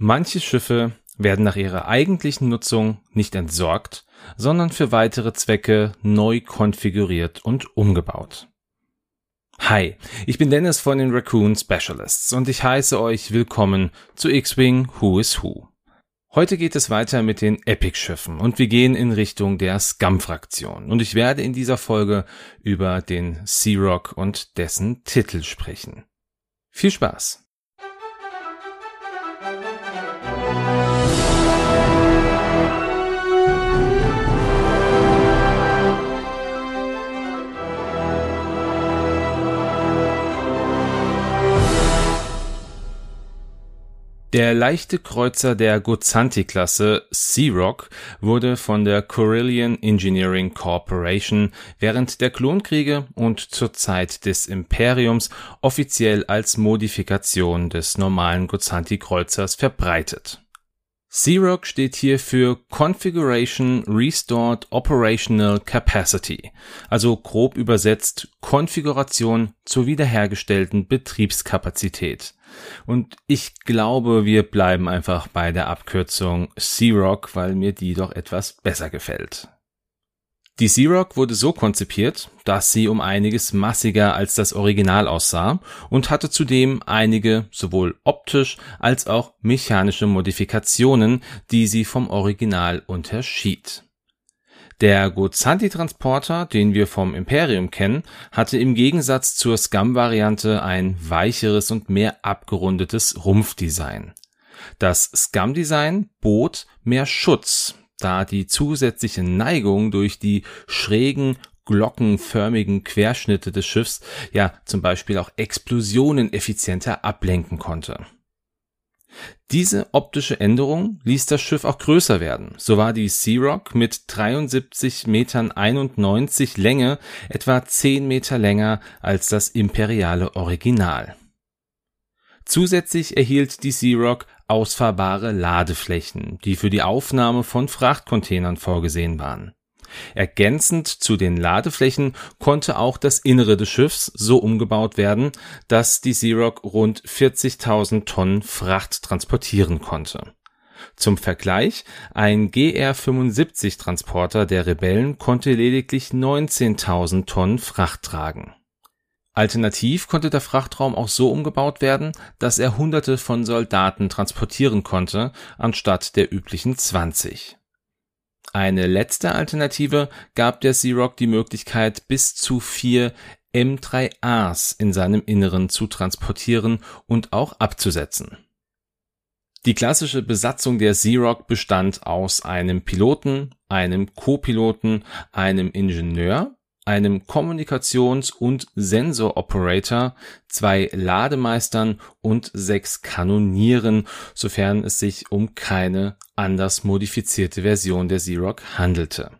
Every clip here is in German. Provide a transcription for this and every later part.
Manche Schiffe werden nach ihrer eigentlichen Nutzung nicht entsorgt, sondern für weitere Zwecke neu konfiguriert und umgebaut. Hi, ich bin Dennis von den Raccoon Specialists und ich heiße euch willkommen zu X-Wing Who is Who. Heute geht es weiter mit den Epic-Schiffen und wir gehen in Richtung der Scum-Fraktion und ich werde in dieser Folge über den Sea Rock und dessen Titel sprechen. Viel Spaß! Der leichte Kreuzer der Gozanti-Klasse Sea Rock wurde von der Corellian Engineering Corporation während der Klonkriege und zur Zeit des Imperiums offiziell als Modifikation des normalen Gozanti-Kreuzers verbreitet. Rock steht hier für Configuration Restored Operational Capacity, also grob übersetzt Konfiguration zur wiederhergestellten Betriebskapazität. Und ich glaube, wir bleiben einfach bei der Abkürzung Sea-Rock, weil mir die doch etwas besser gefällt. Die Sea-Rock wurde so konzipiert, dass sie um einiges massiger als das Original aussah und hatte zudem einige sowohl optisch als auch mechanische Modifikationen, die sie vom Original unterschied. Der Gozanti-Transporter, den wir vom Imperium kennen, hatte im Gegensatz zur Scum-Variante ein weicheres und mehr abgerundetes Rumpfdesign. Das Scum-Design bot mehr Schutz, da die zusätzliche Neigung durch die schrägen glockenförmigen Querschnitte des Schiffs ja zum Beispiel auch Explosionen effizienter ablenken konnte. Diese optische Änderung ließ das Schiff auch größer werden. So war die Sea Rock mit 73 Metern 91 Länge etwa 10 Meter länger als das imperiale Original. Zusätzlich erhielt die Rock ausfahrbare Ladeflächen, die für die Aufnahme von Frachtcontainern vorgesehen waren. Ergänzend zu den Ladeflächen konnte auch das Innere des Schiffs so umgebaut werden, dass die Xerox rund 40.000 Tonnen Fracht transportieren konnte. Zum Vergleich, ein GR-75 Transporter der Rebellen konnte lediglich 19.000 Tonnen Fracht tragen. Alternativ konnte der Frachtraum auch so umgebaut werden, dass er Hunderte von Soldaten transportieren konnte, anstatt der üblichen 20. Eine letzte Alternative gab der Xerox die Möglichkeit, bis zu vier M3As in seinem Inneren zu transportieren und auch abzusetzen. Die klassische Besatzung der Xerox bestand aus einem Piloten, einem Co-Piloten, einem Ingenieur einem Kommunikations- und Sensor-Operator, zwei Lademeistern und sechs Kanonieren, sofern es sich um keine anders modifizierte Version der Xerox handelte.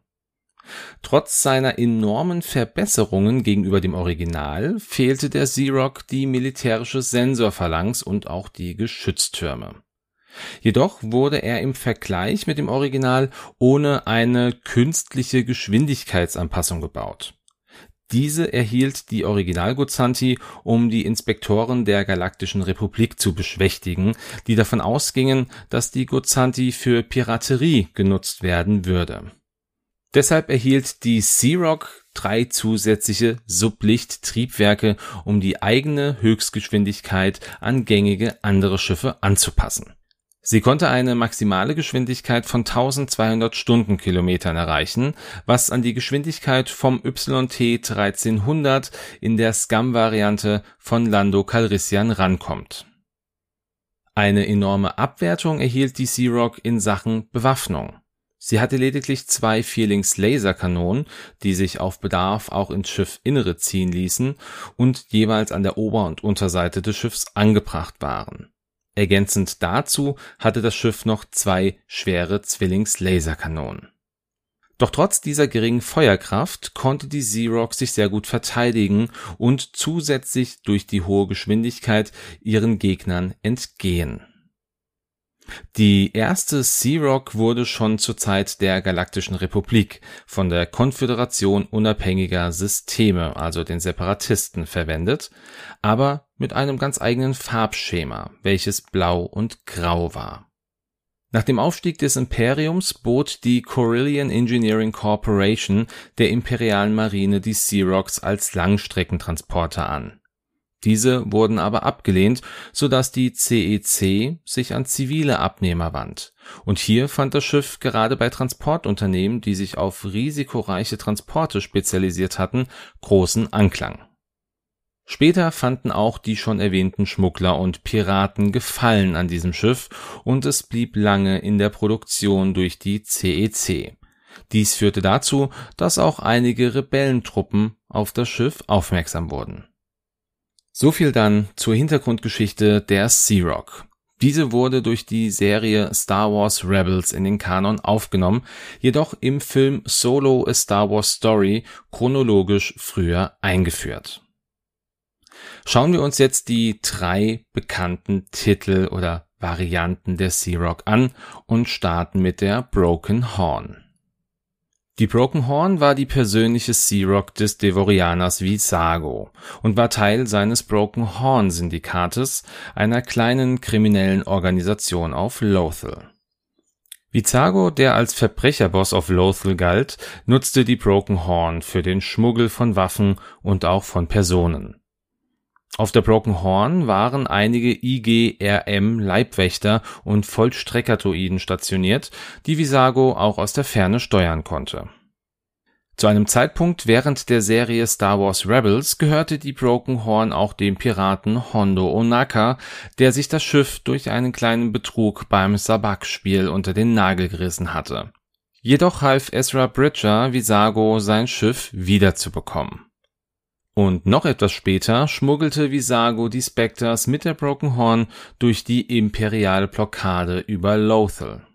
Trotz seiner enormen Verbesserungen gegenüber dem Original fehlte der Xerox die militärische Sensorphalanx und auch die Geschütztürme. Jedoch wurde er im Vergleich mit dem Original ohne eine künstliche Geschwindigkeitsanpassung gebaut. Diese erhielt die Original Gozanti, um die Inspektoren der Galaktischen Republik zu beschwächtigen, die davon ausgingen, dass die Gozanti für Piraterie genutzt werden würde. Deshalb erhielt die Sea-Rock drei zusätzliche Sublicht-Triebwerke, um die eigene Höchstgeschwindigkeit an gängige andere Schiffe anzupassen Sie konnte eine maximale Geschwindigkeit von 1200 Stundenkilometern erreichen, was an die Geschwindigkeit vom YT 1300 in der Scum-Variante von Lando Calrissian rankommt. Eine enorme Abwertung erhielt die Sea-Rock in Sachen Bewaffnung. Sie hatte lediglich zwei Vierlings-Laserkanonen, die sich auf Bedarf auch ins Schiffinnere ziehen ließen und jeweils an der Ober- und Unterseite des Schiffs angebracht waren Ergänzend dazu hatte das Schiff noch zwei schwere Zwillings-Laserkanonen. Doch trotz dieser geringen Feuerkraft konnte die Xerox sich sehr gut verteidigen und zusätzlich durch die hohe Geschwindigkeit ihren Gegnern entgehen die erste Sea-Rock wurde schon zur Zeit der Galaktischen Republik von der Konföderation unabhängiger Systeme, also den Separatisten, verwendet, aber mit einem ganz eigenen Farbschema, welches blau und grau war. Nach dem Aufstieg des Imperiums bot die Corellian Engineering Corporation der imperialen Marine die Searocks als Langstreckentransporter an. Diese wurden aber abgelehnt, so dass die CEC sich an zivile Abnehmer wand, und hier fand das Schiff gerade bei Transportunternehmen, die sich auf risikoreiche Transporte spezialisiert hatten, großen Anklang Später fanden auch die schon erwähnten Schmuggler und Piraten Gefallen an diesem Schiff und es blieb lange in der Produktion durch die CEC. Dies führte dazu, dass auch einige Rebellentruppen auf das Schiff aufmerksam wurden. So viel dann zur Hintergrundgeschichte der Sea Rock. Diese wurde durch die Serie Star Wars Rebels in den Kanon aufgenommen, jedoch im Film Solo A Star Wars Story chronologisch früher eingeführt. Schauen wir uns jetzt die drei bekannten Titel oder Varianten der Sea Rock an und starten mit der Broken Horn. Die Broken Horn war die persönliche Sea Rock des Devorianers Visago und war Teil seines Broken Horn Syndikates, einer kleinen kriminellen Organisation auf Lothal. Vizago, der als Verbrecherboss auf Lothal galt, nutzte die Broken Horn für den Schmuggel von Waffen und auch von Personen. Auf der Broken Horn waren einige IGRM-Leibwächter und Vollstreckerdroiden stationiert, die Visago auch aus der Ferne steuern konnte. Zu einem Zeitpunkt während der Serie Star Wars Rebels gehörte die Broken Horn auch dem Piraten Hondo Onaka, der sich das Schiff durch einen kleinen Betrug beim Sabak-Spiel unter den Nagel gerissen hatte. Jedoch half Ezra Bridger Visago sein Schiff wiederzubekommen. Und noch etwas später schmuggelte Visago die Spectres mit der Broken Horn durch die imperiale Blockade über Lothal.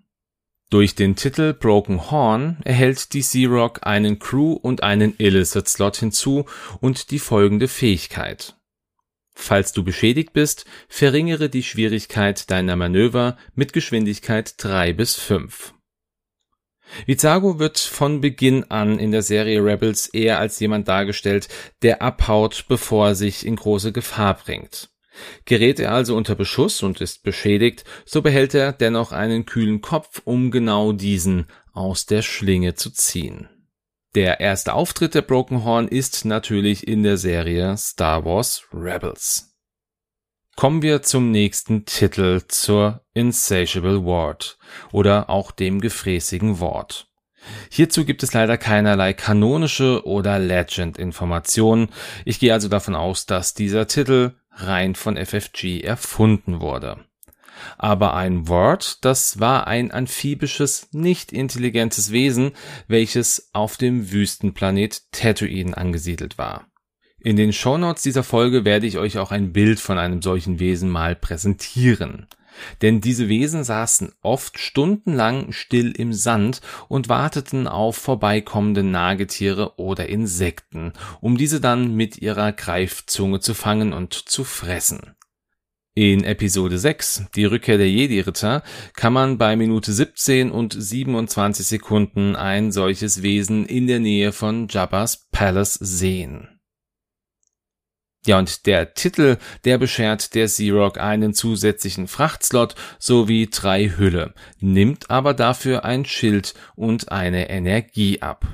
Durch den Titel Broken Horn erhält die Sea Rock einen Crew und einen Illicit Slot hinzu und die folgende Fähigkeit. Falls du beschädigt bist, verringere die Schwierigkeit deiner Manöver mit Geschwindigkeit 3 bis 5. Vizago wird von Beginn an in der Serie Rebels eher als jemand dargestellt, der abhaut, bevor er sich in große Gefahr bringt. Gerät er also unter Beschuss und ist beschädigt, so behält er dennoch einen kühlen Kopf, um genau diesen aus der Schlinge zu ziehen. Der erste Auftritt der Broken Horn ist natürlich in der Serie Star Wars Rebels. Kommen wir zum nächsten Titel zur Insatiable Ward oder auch dem gefräßigen Wort. Hierzu gibt es leider keinerlei kanonische oder Legend-Informationen. Ich gehe also davon aus, dass dieser Titel rein von FFG erfunden wurde. Aber ein Wort, das war ein amphibisches, nicht intelligentes Wesen, welches auf dem Wüstenplanet Tatooine angesiedelt war. In den Shownotes dieser Folge werde ich euch auch ein Bild von einem solchen Wesen mal präsentieren. Denn diese Wesen saßen oft stundenlang still im Sand und warteten auf vorbeikommende Nagetiere oder Insekten, um diese dann mit ihrer Greifzunge zu fangen und zu fressen. In Episode 6, die Rückkehr der Jedi-Ritter, kann man bei Minute 17 und 27 Sekunden ein solches Wesen in der Nähe von Jabba's Palace sehen. Ja, und der Titel, der beschert der Xerox einen zusätzlichen Frachtslot sowie drei Hülle, nimmt aber dafür ein Schild und eine Energie ab.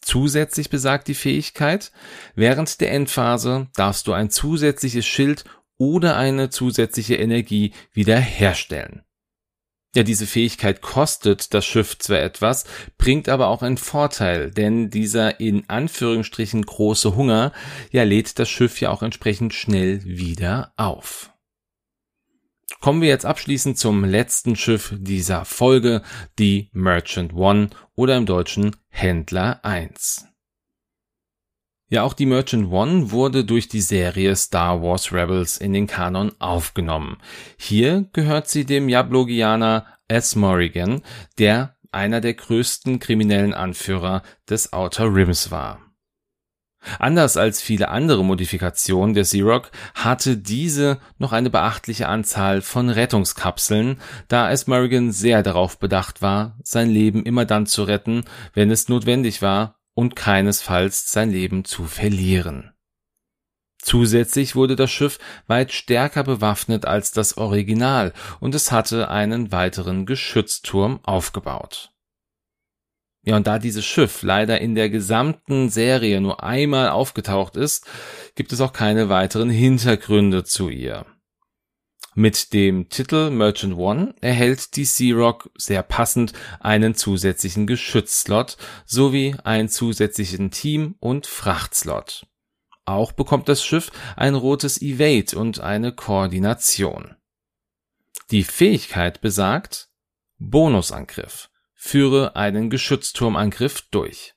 Zusätzlich besagt die Fähigkeit, während der Endphase darfst du ein zusätzliches Schild oder eine zusätzliche Energie wiederherstellen. Ja, diese Fähigkeit kostet das Schiff zwar etwas, bringt aber auch einen Vorteil, denn dieser in Anführungsstrichen große Hunger, ja, lädt das Schiff ja auch entsprechend schnell wieder auf. Kommen wir jetzt abschließend zum letzten Schiff dieser Folge, die Merchant One oder im Deutschen Händler 1. Ja, auch die Merchant One wurde durch die Serie Star Wars Rebels in den Kanon aufgenommen. Hier gehört sie dem Jablogianer S. Morrigan, der einer der größten kriminellen Anführer des Outer Rims war. Anders als viele andere Modifikationen der Xerox hatte diese noch eine beachtliche Anzahl von Rettungskapseln, da S. Morrigan sehr darauf bedacht war, sein Leben immer dann zu retten, wenn es notwendig war und keinesfalls sein Leben zu verlieren. Zusätzlich wurde das Schiff weit stärker bewaffnet als das Original und es hatte einen weiteren Geschützturm aufgebaut. Ja, und da dieses Schiff leider in der gesamten Serie nur einmal aufgetaucht ist, gibt es auch keine weiteren Hintergründe zu ihr. Mit dem Titel Merchant One erhält die Sea Rock sehr passend einen zusätzlichen Geschützslot sowie einen zusätzlichen Team- und Frachtslot. Auch bekommt das Schiff ein rotes Evade und eine Koordination. Die Fähigkeit besagt Bonusangriff. Führe einen Geschützturmangriff durch.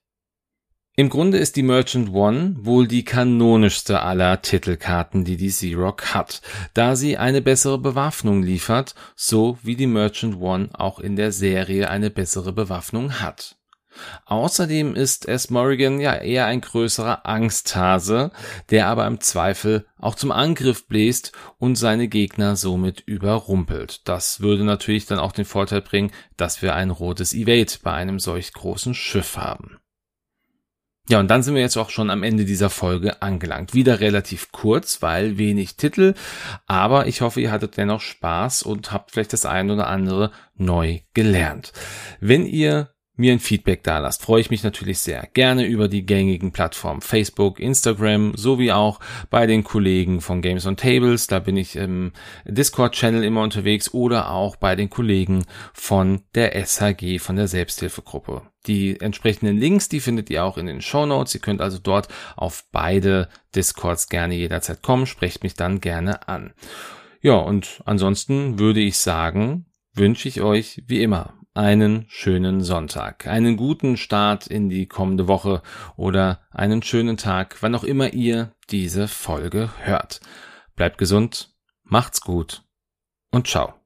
Im Grunde ist die Merchant One wohl die kanonischste aller Titelkarten, die die Xerox hat, da sie eine bessere Bewaffnung liefert, so wie die Merchant One auch in der Serie eine bessere Bewaffnung hat. Außerdem ist S. Morrigan ja eher ein größerer Angsthase, der aber im Zweifel auch zum Angriff bläst und seine Gegner somit überrumpelt. Das würde natürlich dann auch den Vorteil bringen, dass wir ein rotes Evade bei einem solch großen Schiff haben. Ja, und dann sind wir jetzt auch schon am Ende dieser Folge angelangt. Wieder relativ kurz, weil wenig Titel, aber ich hoffe, ihr hattet dennoch Spaß und habt vielleicht das ein oder andere neu gelernt. Wenn ihr mir ein Feedback da lasst, freue ich mich natürlich sehr. Gerne über die gängigen Plattformen Facebook, Instagram, sowie auch bei den Kollegen von Games on Tables. Da bin ich im Discord-Channel immer unterwegs oder auch bei den Kollegen von der SHG, von der Selbsthilfegruppe. Die entsprechenden Links, die findet ihr auch in den Show Notes. Ihr könnt also dort auf beide Discords gerne jederzeit kommen. Sprecht mich dann gerne an. Ja, und ansonsten würde ich sagen, wünsche ich euch wie immer einen schönen Sonntag, einen guten Start in die kommende Woche oder einen schönen Tag, wann auch immer ihr diese Folge hört. Bleibt gesund, macht's gut und ciao.